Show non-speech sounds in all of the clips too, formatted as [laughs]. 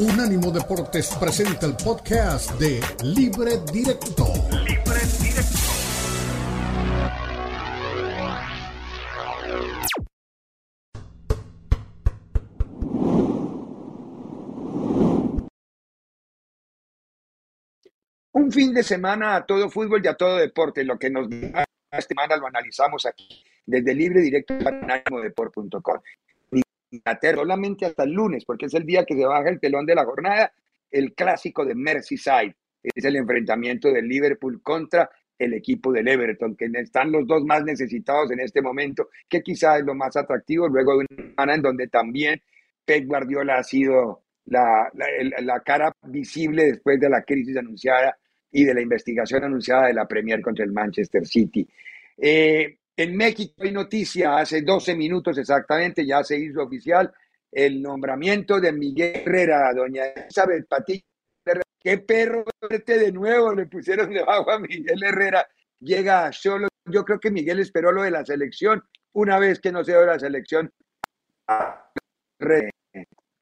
Unánimo Deportes presenta el podcast de Libre Directo. Libre Directo. Un fin de semana a todo fútbol y a todo deporte. Lo que nos esta semana lo analizamos aquí desde Libre Directo para Deport.com. Solamente hasta el lunes, porque es el día que se baja el telón de la jornada, el clásico de Merseyside. Es el enfrentamiento del Liverpool contra el equipo del Everton, que están los dos más necesitados en este momento, que quizás es lo más atractivo, luego de una semana en donde también Pep Guardiola ha sido la, la, cara visible después de la crisis anunciada y de la investigación anunciada de la Premier contra el Manchester City. Eh, en México hay noticia, hace 12 minutos exactamente, ya se hizo oficial el nombramiento de Miguel Herrera, doña Elizabeth Patilla. Qué perro de nuevo le pusieron debajo a Miguel Herrera. Llega solo, yo creo que Miguel esperó lo de la selección, una vez que no se dio la selección,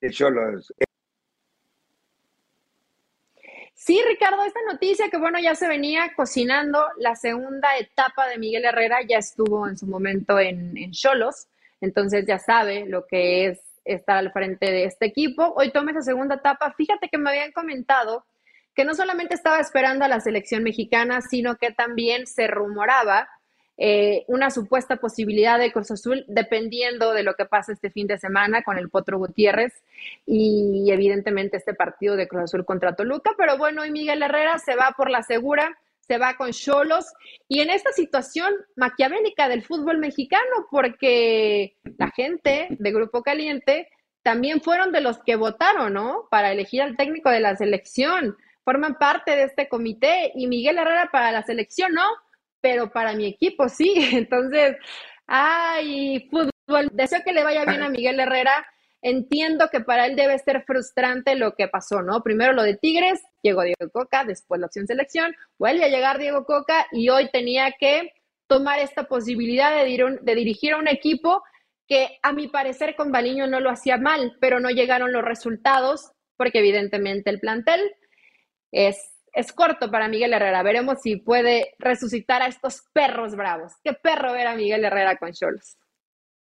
de Cholos. Sí, Ricardo, esta noticia que bueno, ya se venía cocinando, la segunda etapa de Miguel Herrera ya estuvo en su momento en Cholos, entonces ya sabe lo que es estar al frente de este equipo. Hoy toma esa segunda etapa. Fíjate que me habían comentado que no solamente estaba esperando a la selección mexicana, sino que también se rumoraba eh, una supuesta posibilidad de Cruz Azul, dependiendo de lo que pase este fin de semana con el Potro Gutiérrez y evidentemente este partido de Cruz Azul contra Toluca. Pero bueno, y Miguel Herrera se va por la segura, se va con Cholos y en esta situación maquiavélica del fútbol mexicano, porque la gente de Grupo Caliente también fueron de los que votaron, ¿no? Para elegir al técnico de la selección. Forman parte de este comité y Miguel Herrera para la selección, ¿no? Pero para mi equipo sí. [laughs] Entonces, ay, fútbol, deseo que le vaya bien a Miguel Herrera. Entiendo que para él debe ser frustrante lo que pasó, ¿no? Primero lo de Tigres, llegó Diego Coca, después la opción selección, vuelve a llegar Diego Coca y hoy tenía que tomar esta posibilidad de, de dirigir a un equipo que a mi parecer con Baliño no lo hacía mal, pero no llegaron los resultados porque evidentemente el plantel es es corto para Miguel Herrera. Veremos si puede resucitar a estos perros bravos. Qué perro ver a Miguel Herrera con Cholos.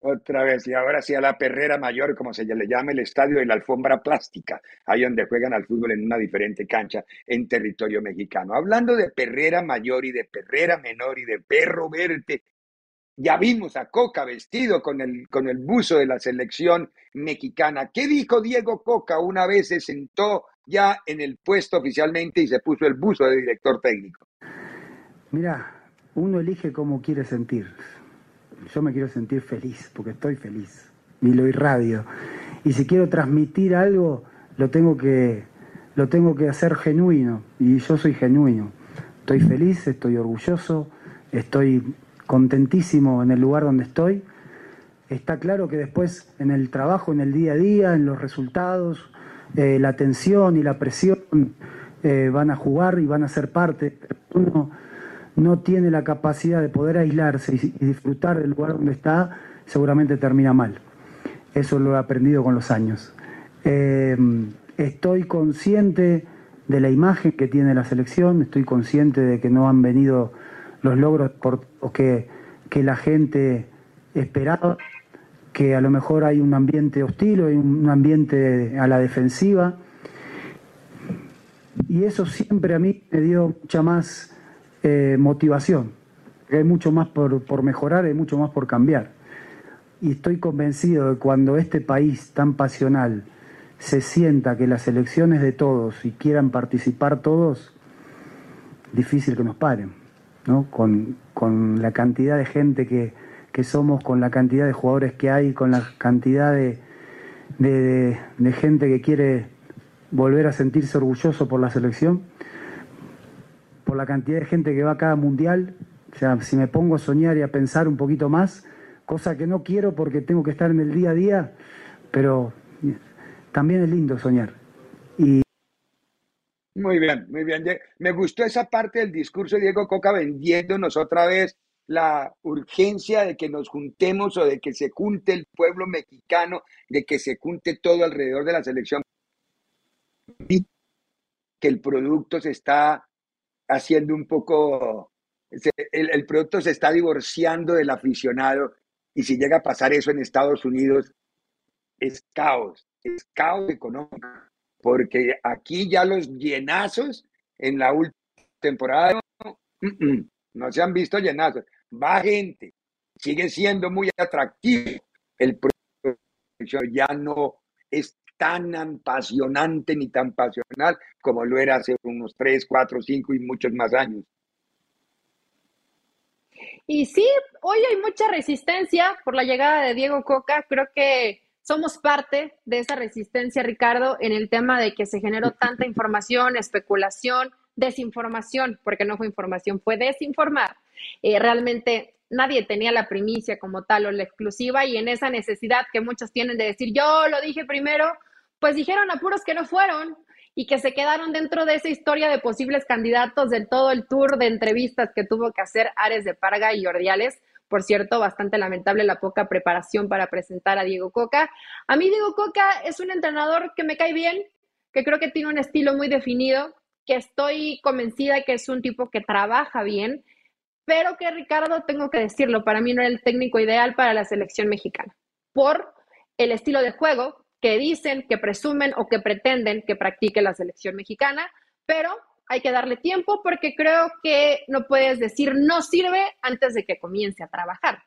Otra vez, y ahora sí a la perrera mayor, como se le llama el estadio de la alfombra plástica, ahí donde juegan al fútbol en una diferente cancha en territorio mexicano. Hablando de perrera mayor y de perrera menor y de perro verde, ya vimos a Coca vestido con el, con el buzo de la selección mexicana. ¿Qué dijo Diego Coca una vez se sentó ya en el puesto oficialmente y se puso el buzo de director técnico? Mira, uno elige cómo quiere sentir. Yo me quiero sentir feliz, porque estoy feliz y lo irradio. Y si quiero transmitir algo, lo tengo que, lo tengo que hacer genuino. Y yo soy genuino. Estoy feliz, estoy orgulloso, estoy contentísimo en el lugar donde estoy. Está claro que después en el trabajo, en el día a día, en los resultados, eh, la tensión y la presión eh, van a jugar y van a ser parte. Uno no tiene la capacidad de poder aislarse y, disfrutar del lugar donde está, seguramente termina mal. Eso lo he aprendido con los años. Eh, estoy consciente de la imagen que tiene la selección, estoy consciente de que no han venido los logros por, que, que la gente esperaba que a lo mejor hay un ambiente hostil o hay un ambiente a la defensiva. Y eso siempre a mí me dio mucha más eh, motivación. Hay mucho más por, por mejorar, hay mucho más por cambiar. Y estoy convencido de que cuando este país tan pasional se sienta que las elecciones de todos y quieran participar todos, difícil que nos paren, ¿no? Con, con la cantidad de gente que, que somos, con la cantidad de jugadores que hay, con la cantidad de, de, gente que quiere volver a sentirse orgulloso por la selección, por la cantidad de gente que va a cada mundial. O sea, si me pongo a soñar y a pensar un poquito más, cosa que no quiero porque tengo que estar en el día a día, pero también es lindo soñar. Muy bien, muy bien. Me gustó esa parte del discurso de Diego Coca vendiéndonos otra vez la urgencia de que nos juntemos o de que se junte el pueblo mexicano, de que se junte todo alrededor de la selección. que el producto se está haciendo un poco, el producto se está divorciando del aficionado y si llega a pasar eso en Estados Unidos, es caos, es caos económico, porque aquí ya los llenazos en la última temporada no se han visto llenazos, va gente, sigue siendo muy atractivo el producto, ya no es tan apasionante ni tan pasional como lo era hace unos 3, 4, 5 y muchos más años. Y sí, hoy hay mucha resistencia por la llegada de Diego Coca. Creo que somos parte de esa resistencia, Ricardo, en el tema de que se generó tanta [laughs] información, especulación, desinformación, porque no fue información, fue desinformar. Eh, realmente nadie tenía la primicia como tal o la exclusiva y en esa necesidad que muchos tienen de decir, yo lo dije primero, pues dijeron a puros que no fueron y que se quedaron dentro de esa historia de posibles candidatos de todo el tour de entrevistas que tuvo que hacer Ares de Parga y Ordiales. Por cierto, bastante lamentable la poca preparación para presentar a Diego Coca. A mí Diego Coca es un entrenador que me cae bien, que creo que tiene un estilo muy definido, que estoy convencida que es un tipo que trabaja bien, pero que Ricardo, tengo que decirlo, para mí no era el técnico ideal para la selección mexicana, por el estilo de juego, que dicen, que presumen o que pretenden que practique la selección mexicana, pero hay que darle tiempo porque creo que no puedes decir no sirve antes de que comience a trabajar.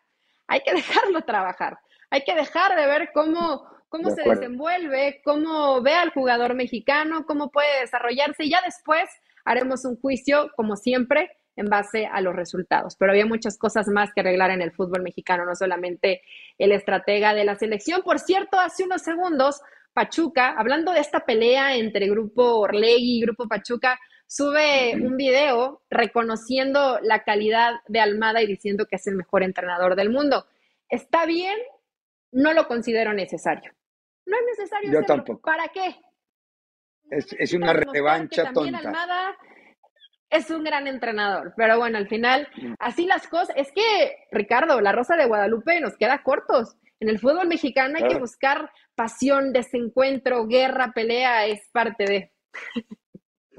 Hay que [laughs] dejarlo trabajar. Hay que dejar de ver cómo, cómo se desenvuelve, cómo ve al jugador mexicano, cómo puede desarrollarse y ya después haremos un juicio, como siempre, en base a los resultados. Pero había muchas cosas más que arreglar en el fútbol mexicano, no solamente el estratega de la selección. Por cierto, hace unos segundos, Pachuca, hablando de esta pelea entre Grupo Orlegui y Grupo Pachuca, sube un video reconociendo la calidad de Almada y diciendo que es el mejor entrenador del mundo. ¿Está bien? No lo considero necesario. No es necesario. Yo tampoco. ¿Para qué? Es, una revancha tonta. Almada es un gran entrenador, pero bueno, al final, así las cosas. Es que, Ricardo, la Rosa de Guadalupe nos queda cortos. En el fútbol mexicano hay que buscar pasión, desencuentro, guerra, pelea, es parte de.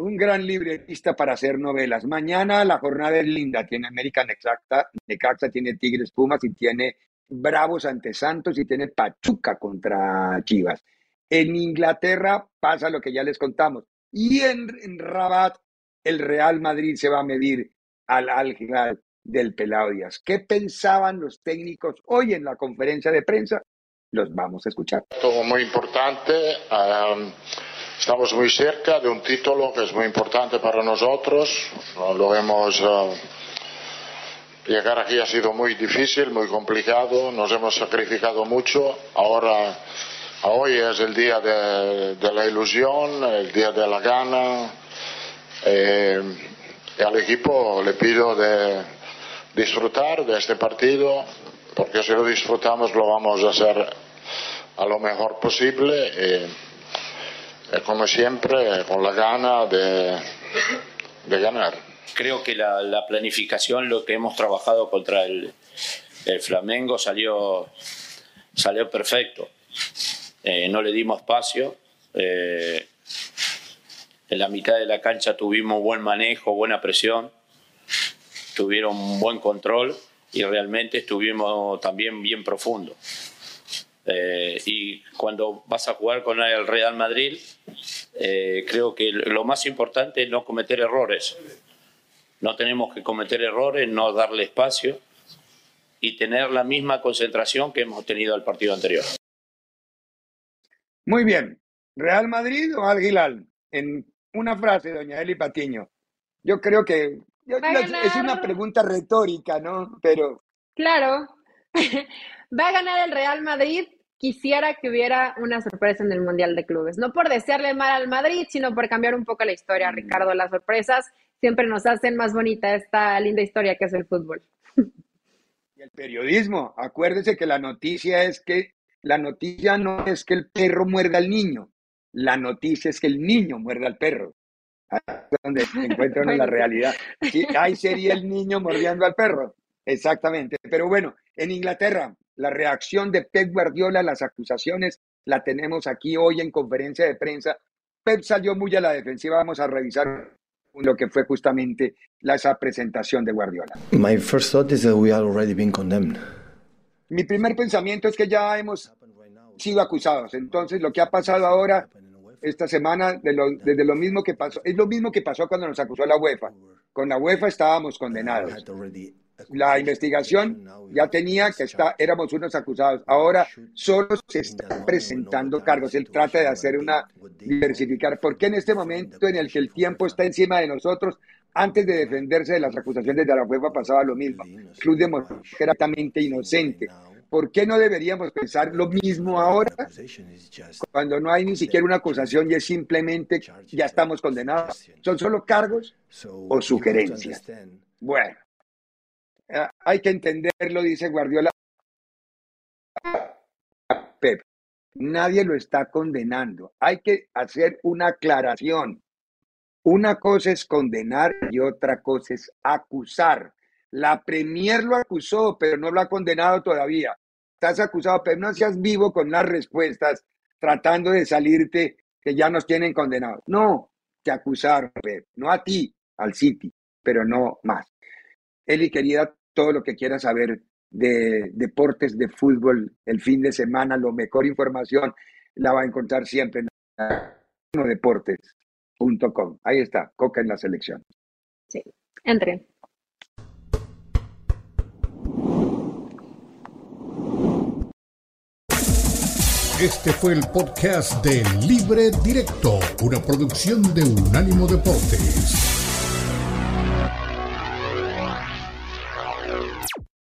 Un gran libretista para hacer novelas. Mañana la jornada es linda. Tiene América Necaxa, Necaxa tiene Tigres Pumas y tiene Bravos ante Santos y tiene Pachuca contra Chivas. En Inglaterra pasa lo que ya les contamos. Y en, Rabat el Real Madrid se va a medir al Al del Pelao Díaz. ¿Qué pensaban los técnicos hoy en la conferencia de prensa? Los vamos a escuchar. Todo muy importante. Estamos muy cerca de un título que es muy importante para nosotros. Lo hemos. Uh, llegar aquí ha sido muy difícil, muy complicado. Nos hemos sacrificado mucho. Ahora. Hoy es el día de, la ilusión, el día de la gana, eh, y al equipo le pido de disfrutar de este partido, porque si lo disfrutamos lo vamos a hacer a lo mejor posible y, como siempre con la gana de, ganar. Creo que la, planificación, lo que hemos trabajado contra el, Flamengo salió, salió perfecto. Eh, no le dimos espacio. Eh, en la mitad de la cancha tuvimos buen manejo, buena presión, tuvieron buen control y realmente estuvimos también bien profundo. Eh, y cuando vas a jugar con el Real Madrid, eh, creo que lo más importante es no cometer errores. No tenemos que cometer errores, no darle espacio y tener la misma concentración que hemos tenido al partido anterior. Muy bien. ¿Real Madrid o Al En una frase, doña Eli Patiño. Yo creo que es una pregunta retórica, ¿no? Pero... Claro, [laughs] va a ganar el Real Madrid. Quisiera que hubiera una sorpresa en el Mundial de Clubes. No por desearle mal al Madrid, sino por cambiar un poco la historia, mm. Ricardo. Las sorpresas siempre nos hacen más bonita esta linda historia que es el fútbol. [laughs] Y el periodismo. Acuérdese que la noticia es que la noticia no es que el perro muerda al niño, la noticia es que el niño muerde al perro. donde se encuentra en la [laughs] realidad. ahí sería el niño mordiendo al perro. Exactamente. Pero bueno, en Inglaterra, la reacción de Pep Guardiola a las acusaciones la tenemos aquí hoy en conferencia de prensa. Pep salió muy a la defensiva. Vamos a revisar lo que fue justamente la, esa presentación de Guardiola. My first thought is that we are already being condemned. Mi primer pensamiento es que ya hemos sido acusados. Entonces, lo que ha pasado ahora, esta semana, de lo, desde lo mismo que pasó, es lo mismo que pasó cuando nos acusó la UEFA. Con la UEFA estábamos condenados. La investigación ya tenía que está, éramos unos acusados. Ahora solo se están presentando cargos. Él trata de hacer una diversificar. Porque en este momento en el que el tiempo está encima de nosotros, antes de defenderse de las acusaciones de la UEFA pasaba lo mismo. Club demostró que inocente. ¿Por qué no deberíamos pensar lo mismo ahora cuando no hay ni siquiera una acusación y es simplemente ya estamos condenados? ¿Son solo cargos o sugerencias? Bueno, hay que entenderlo, dice Guardiola. Pep, nadie lo está condenando. Hay que hacer una aclaración. Una cosa es condenar y otra cosa es acusar. La Premier lo acusó, pero no lo ha condenado todavía estás acusado, pero no seas vivo con las respuestas tratando de salirte que ya nos tienen condenados. No, te acusaron, no a ti, al City, pero no más. Eli, querida, todo lo que quieras saber de deportes, de fútbol, el fin de semana, lo mejor información la va a encontrar siempre en deportes.com. Ahí está, Coca en la selección. Sí, entre. Este fue el podcast de Libre Directo, una producción de Unánimo Deportes.